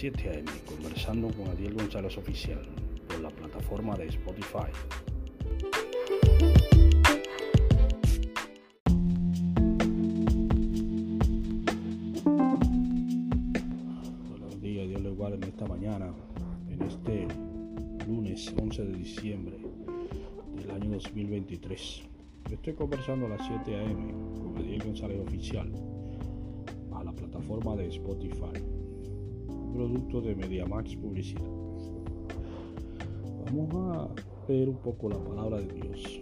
7 a.m. conversando con Adiel González Oficial por la plataforma de Spotify. Buenos días, Dios le guarde en esta mañana, en este lunes 11 de diciembre del año 2023. Estoy conversando a las 7 a.m. con Adiel González Oficial a la plataforma de Spotify, producto de MediaMax Publicidad. Vamos a leer un poco la palabra de Dios.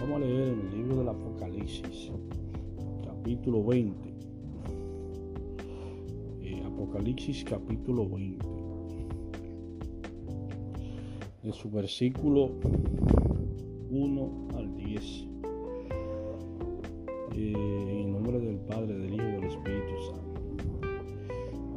Vamos a leer en el libro del Apocalipsis, capítulo 20. Eh, Apocalipsis capítulo 20. De su versículo 1 al 10. Eh, en nombre del Padre, del Hijo y del Espíritu Santo.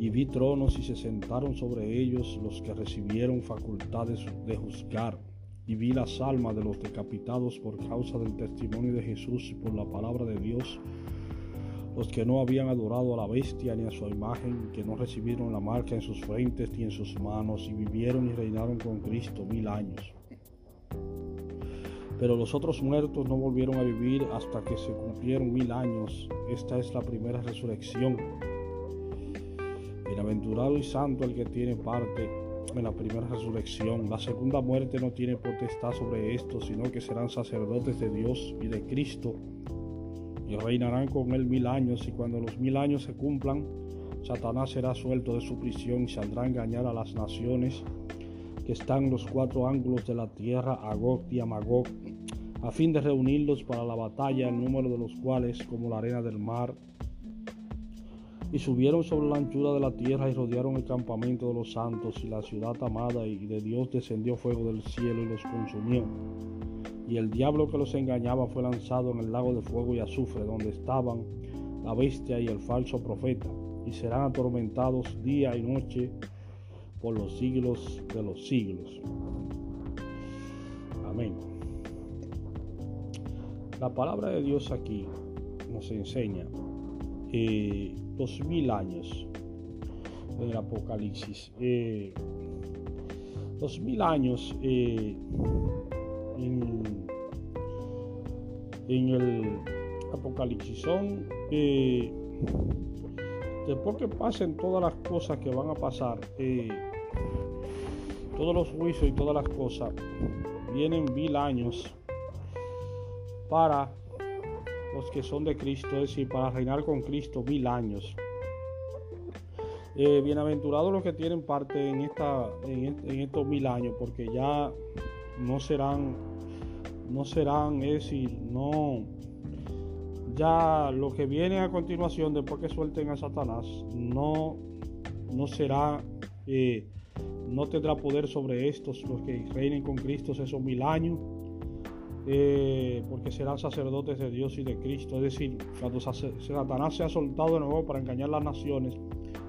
Y vi tronos y se sentaron sobre ellos los que recibieron facultades de juzgar. Y vi las almas de los decapitados por causa del testimonio de Jesús y por la palabra de Dios los que no habían adorado a la bestia ni a su imagen, que no recibieron la marca en sus frentes ni en sus manos, y vivieron y reinaron con Cristo mil años. Pero los otros muertos no volvieron a vivir hasta que se cumplieron mil años. Esta es la primera resurrección. Bienaventurado y santo el que tiene parte en la primera resurrección. La segunda muerte no tiene potestad sobre esto, sino que serán sacerdotes de Dios y de Cristo y reinarán con él mil años, y cuando los mil años se cumplan, Satanás será suelto de su prisión y saldrá a engañar a las naciones que están los cuatro ángulos de la tierra, Agog y Amagog, a fin de reunirlos para la batalla, el número de los cuales como la arena del mar. Y subieron sobre la anchura de la tierra y rodearon el campamento de los santos y la ciudad amada, y de Dios descendió fuego del cielo y los consumió y el diablo que los engañaba fue lanzado en el lago de fuego y azufre, donde estaban la bestia y el falso profeta, y serán atormentados día y noche por los siglos de los siglos. Amén. La palabra de Dios aquí nos enseña eh, dos mil años del Apocalipsis. Eh, dos mil años eh, en, en el Apocalipsis son eh, después que pasen todas las cosas que van a pasar, eh, todos los juicios y todas las cosas, vienen mil años para los que son de Cristo, es decir, para reinar con Cristo mil años. Eh, bienaventurados los que tienen parte en, esta, en estos mil años, porque ya no serán, no serán, es decir, no, ya lo que viene a continuación después que suelten a Satanás, no, no será, eh, no tendrá poder sobre estos, los que reinen con Cristo esos mil años, eh, porque serán sacerdotes de Dios y de Cristo. Es decir, cuando Satanás se ha soltado de nuevo para engañar las naciones,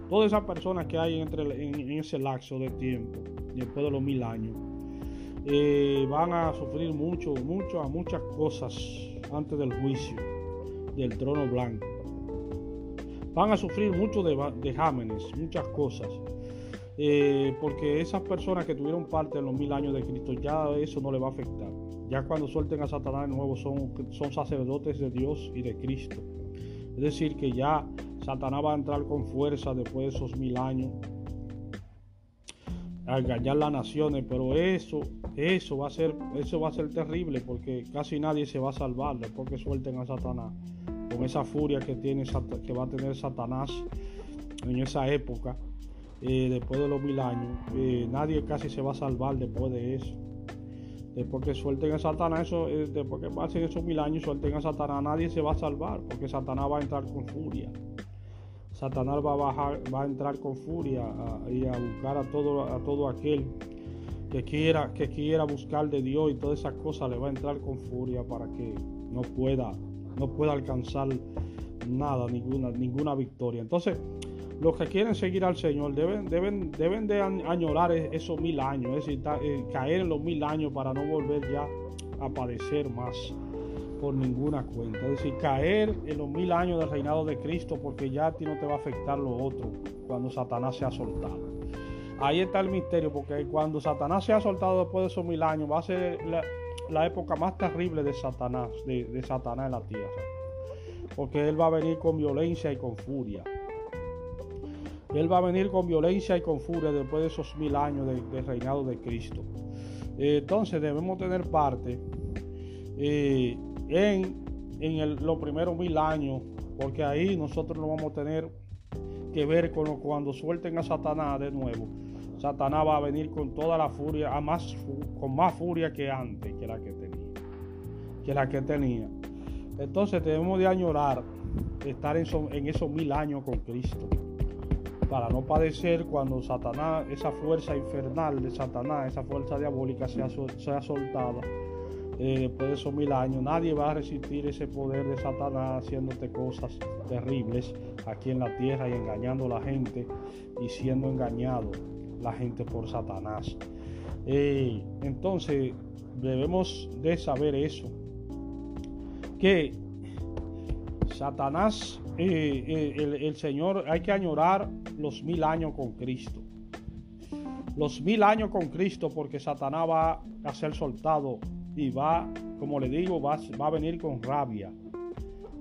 todas esas personas que hay entre, en, ese lapso de tiempo, después de los mil años, eh, van a sufrir mucho, a muchas cosas antes del juicio del trono blanco. Van a sufrir mucho de vejámenes, muchas cosas. Eh, porque esas personas que tuvieron parte en los mil años de Cristo, ya eso no le va a afectar. Ya cuando suelten a Satanás de nuevo son, son sacerdotes de Dios y de Cristo. Es decir, que ya Satanás va a entrar con fuerza después de esos mil años a engañar las naciones, pero eso, eso va a ser, eso va a ser terrible porque casi nadie se va a salvar después que suelten a Satanás. Con esa furia que tiene que va a tener Satanás en esa época, eh, después de los mil años, eh, nadie casi se va a salvar después de eso. Después que suelten a Satanás, eso, eh, después que pasen esos mil años, suelten a Satanás, nadie se va a salvar porque Satanás va a entrar con furia. Satanás va a bajar, va a entrar con furia y a buscar a todo, a todo aquel que quiera, que quiera buscar de Dios y todas esas cosas le va a entrar con furia para que no pueda, no pueda alcanzar nada, ninguna, ninguna victoria. Entonces, los que quieren seguir al Señor deben, deben, deben de añorar esos mil años, es decir, eh, caer en los mil años para no volver ya a padecer más por ninguna cuenta. Es decir, caer en los mil años del reinado de Cristo porque ya a ti no te va a afectar lo otro cuando Satanás se ha soltado. Ahí está el misterio, porque cuando Satanás se ha soltado después de esos mil años, va a ser la, época más terrible de Satanás, de, de Satanás en la tierra. Porque él va a venir con violencia y con furia. Él va a venir con violencia y con furia después de esos mil años de, reinado de Cristo. entonces debemos tener parte eh, en, los primeros mil años, porque ahí nosotros no vamos a tener que ver con cuando suelten a Satanás de nuevo. Satanás va a venir con toda la furia, a más, con más furia que antes, que la que tenía. Que la que tenía. Entonces debemos de añorar estar en, en esos mil años con Cristo para no padecer cuando Satanás, esa fuerza infernal de Satanás, esa fuerza diabólica sea, sea soltada eh, después de esos mil años. Nadie va a resistir ese poder de Satanás haciéndote cosas terribles aquí en la tierra y engañando a la gente y siendo engañado la gente por Satanás. Eh, entonces debemos de saber eso, que Satanás, el Señor, hay que añorar los mil años con Cristo. Los mil años con Cristo porque Satanás va a ser soltado y va, como le digo, va, va a venir con rabia.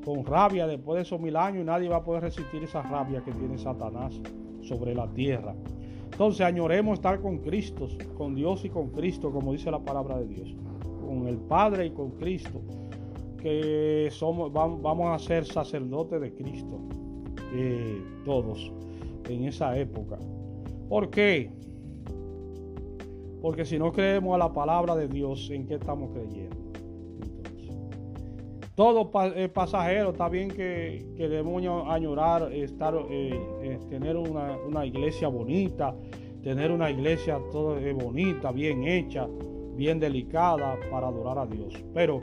Con rabia después de esos mil años y nadie va a poder resistir esa rabia que tiene Satanás sobre la tierra. Entonces añoremos estar con Cristo, con Dios y con Cristo, como dice la palabra de Dios. Con el Padre y con Cristo. Que somos, vamos a ser sacerdotes de Cristo. Eh, todos en esa época. ¿Por qué? Porque si no creemos a la palabra de Dios, ¿en qué estamos creyendo? todo es pasajero, está bien que, debemos añorar estar, eh, eh, tener una, iglesia bonita, tener una iglesia todo bonita, bien hecha, bien delicada para adorar a Dios. Pero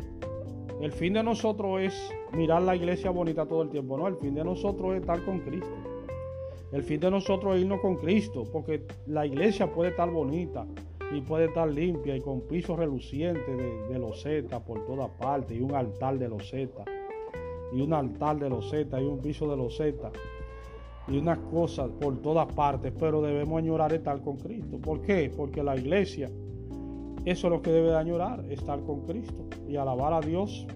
el fin de nosotros es mirar la iglesia bonita todo el tiempo, no, el fin de nosotros es estar con Cristo. El fin de nosotros es irnos con Cristo, porque la iglesia puede estar bonita y puede estar limpia y con pisos relucientes de, de loseta por todas partes y un altar de loseta y un altar de loseta y un piso de loseta y unas cosas por todas partes, pero debemos añorar estar con Cristo. ¿Por qué? Porque la iglesia, eso es lo que debe de añorar, estar con Cristo y alabar a Dios.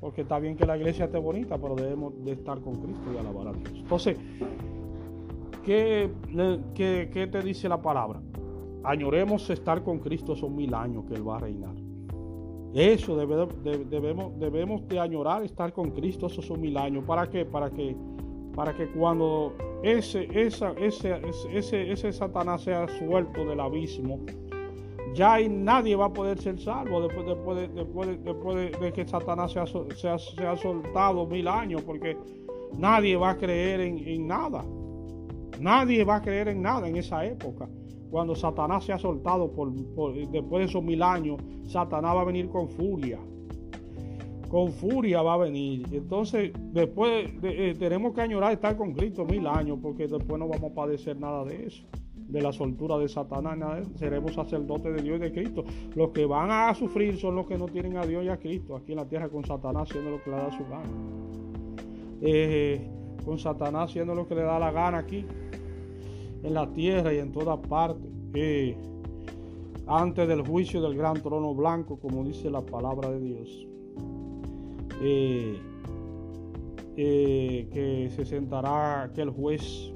Porque está bien que la iglesia esté bonita, pero debemos de estar con Cristo y alabar a Dios. Entonces, ¿Qué, te dice la palabra? Añoremos estar con Cristo son mil años que Él va a reinar. Eso debemos, debemos de añorar estar con Cristo esos son mil años. ¿Para qué? Para que, para que cuando ese, esa, ese, ese, ese Satanás sea suelto del abismo, ya nadie va a poder ser salvo después, después, después, después de, que Satanás sea, sea, sea, soltado mil años, porque nadie va a creer en, en nada. Nadie va a creer en nada en esa época. Cuando Satanás se ha soltado por, después de esos mil años, Satanás va a venir con furia. Con furia va a venir. Entonces, después tenemos que añorar estar con Cristo mil años, porque después no vamos a padecer nada de eso de la soltura de Satanás, seremos sacerdotes de Dios y de Cristo. Los que van a sufrir son los que no tienen a Dios y a Cristo aquí en la tierra con Satanás haciendo lo que le da su gana. Eh, con Satanás haciendo lo que le da la gana aquí en la tierra y en todas partes. antes del juicio del gran trono blanco, como dice la palabra de Dios. Eh, eh, que se sentará aquel juez,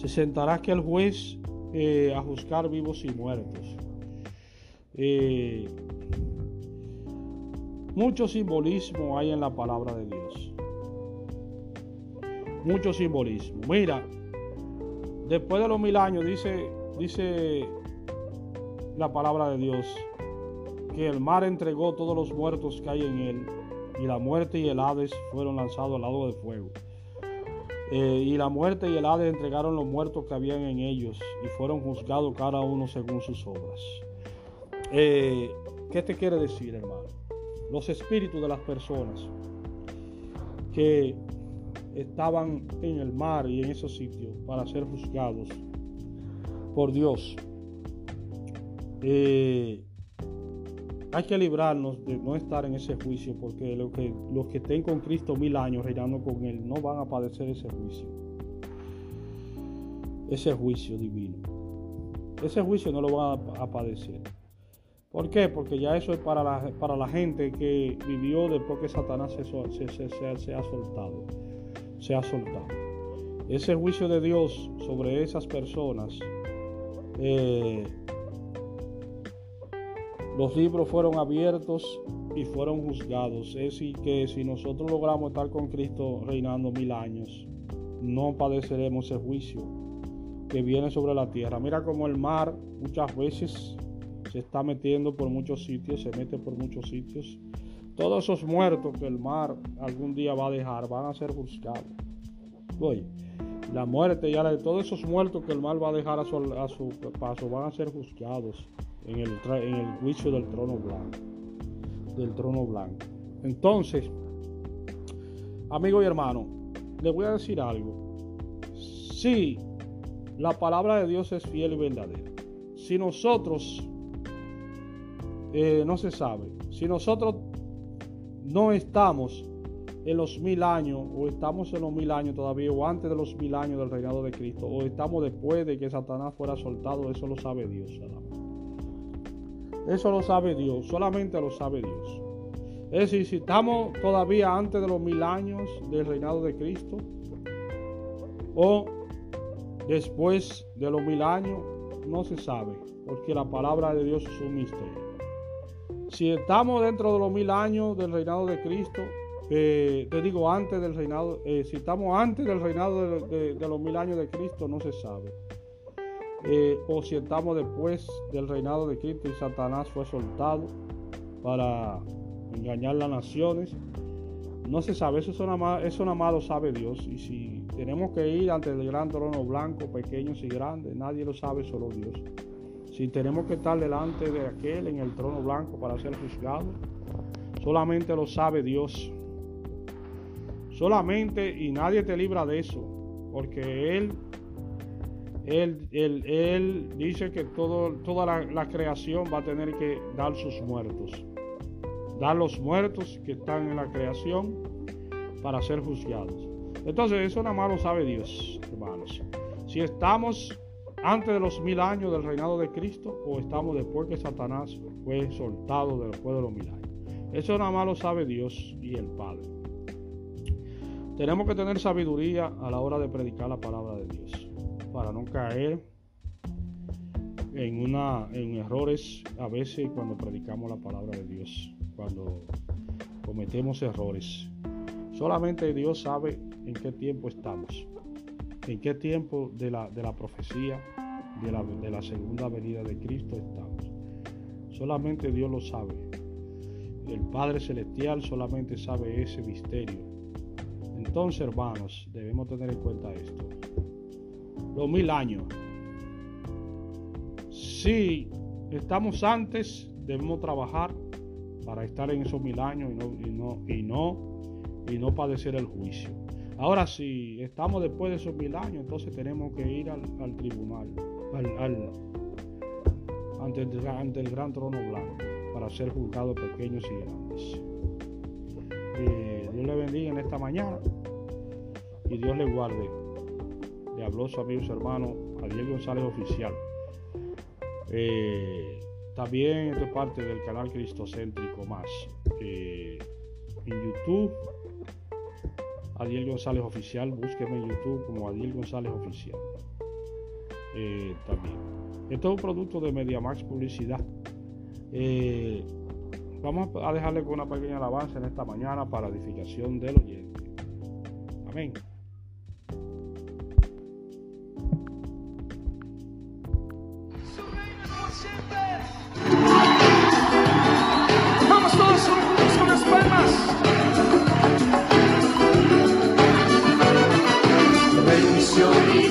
se sentará aquel juez eh, a juzgar vivos y muertos. mucho simbolismo hay en la palabra de Dios. Mucho simbolismo. Mira, Después de los mil años, dice, dice la palabra de Dios, que el mar entregó todos los muertos que hay en él, y la muerte y el Hades fueron lanzados al lado del fuego. Eh, y la muerte y el Hades entregaron los muertos que habían en ellos y fueron juzgados cada uno según sus obras. Eh, ¿Qué te quiere decir, hermano? Los espíritus de las personas que estaban en el mar y en esos sitios para ser juzgados por Dios. Eh, hay que librarnos de no estar en ese juicio porque los que, los que estén con Cristo mil años reinando con Él no van a padecer ese juicio. Ese juicio divino. Ese juicio no lo van a, padecer. ¿Por qué? Porque ya eso es para la, para la gente que vivió después que Satanás se, se, ha soltado. Se ha soltado. Ese juicio de Dios sobre esas personas eh, los libros fueron abiertos y fueron juzgados. Es decir, que si nosotros logramos estar con Cristo reinando mil años, no padeceremos ese juicio que viene sobre la tierra. Mira como el mar muchas veces se está metiendo por muchos sitios, se mete por muchos sitios. Todos esos muertos que el mar algún día va a dejar van a ser juzgados. Oye, la muerte de todos esos muertos que el mar va a dejar a su, a su paso van a ser juzgados en el, juicio del trono blanco. Del trono blanco. Entonces, amigo y hermano, le voy a decir algo. Si la palabra de Dios es fiel y verdadera, si nosotros, eh, no se sabe, si nosotros no estamos en los mil años, o estamos en los mil años todavía, o antes de los mil años del reinado de Cristo, o estamos después de que Satanás fuera soltado, eso lo sabe Dios. Eso lo sabe Dios, solamente lo sabe Dios. Es decir, si estamos todavía antes de los mil años del reinado de Cristo o después de los mil años, no se sabe, porque la palabra de Dios es un misterio. Si estamos dentro de los mil años del reinado de Cristo, eh, te digo antes del reinado, eh, si estamos antes del reinado de los mil años de Cristo, no se sabe. Eh, o si estamos después del reinado de Cristo y Satanás fue soltado para engañar las naciones. No se sabe, eso, nada más, eso nada más lo sabe Dios. Y si tenemos que ir ante el gran trono blanco, pequeños y grandes, nadie lo sabe, solo Dios. Si tenemos que estar delante de aquel en el trono blanco para ser juzgado, solamente lo sabe Dios. Solamente y nadie te libra de eso, porque Él él, dice que toda la, creación va a tener que dar sus muertos. Dar los muertos que están en la creación para ser juzgados. Entonces eso nada más lo sabe Dios, hermanos. Si estamos antes de los mil años del reinado de Cristo o estamos después que Satanás fue soltado después de los mil años. Eso nada más lo sabe Dios y el Padre. Tenemos que tener sabiduría a la hora de predicar la palabra de Dios para no caer en, una, en errores a veces cuando predicamos la palabra de Dios, cuando cometemos errores. Solamente Dios sabe en qué tiempo estamos, en qué tiempo de la, de la profecía de la, de la segunda venida de Cristo estamos. Solamente Dios lo sabe. El Padre Celestial solamente sabe ese misterio. Entonces, hermanos, debemos tener en cuenta esto los mil años. Si estamos antes, debemos trabajar para estar en esos mil años y no, y no, y no, y no padecer el juicio. Ahora, si estamos después de esos mil años, entonces tenemos que ir al, tribunal, al, ante, el, ante, el, gran trono blanco, para ser juzgados pequeños y grandes. Eh, Dios le bendiga en esta mañana y Dios le guarde le habló su amigo y su hermano Ariel González Oficial. Eh, también esto es parte del canal Cristocéntrico Más. Eh, en YouTube, Adiel González Oficial, búsqueme en YouTube como Adiel González Oficial. Eh, también. Esto es un producto de MediaMax Publicidad. vamos a dejarle con una pequeña alabanza en esta mañana para edificación del oyente. Amén.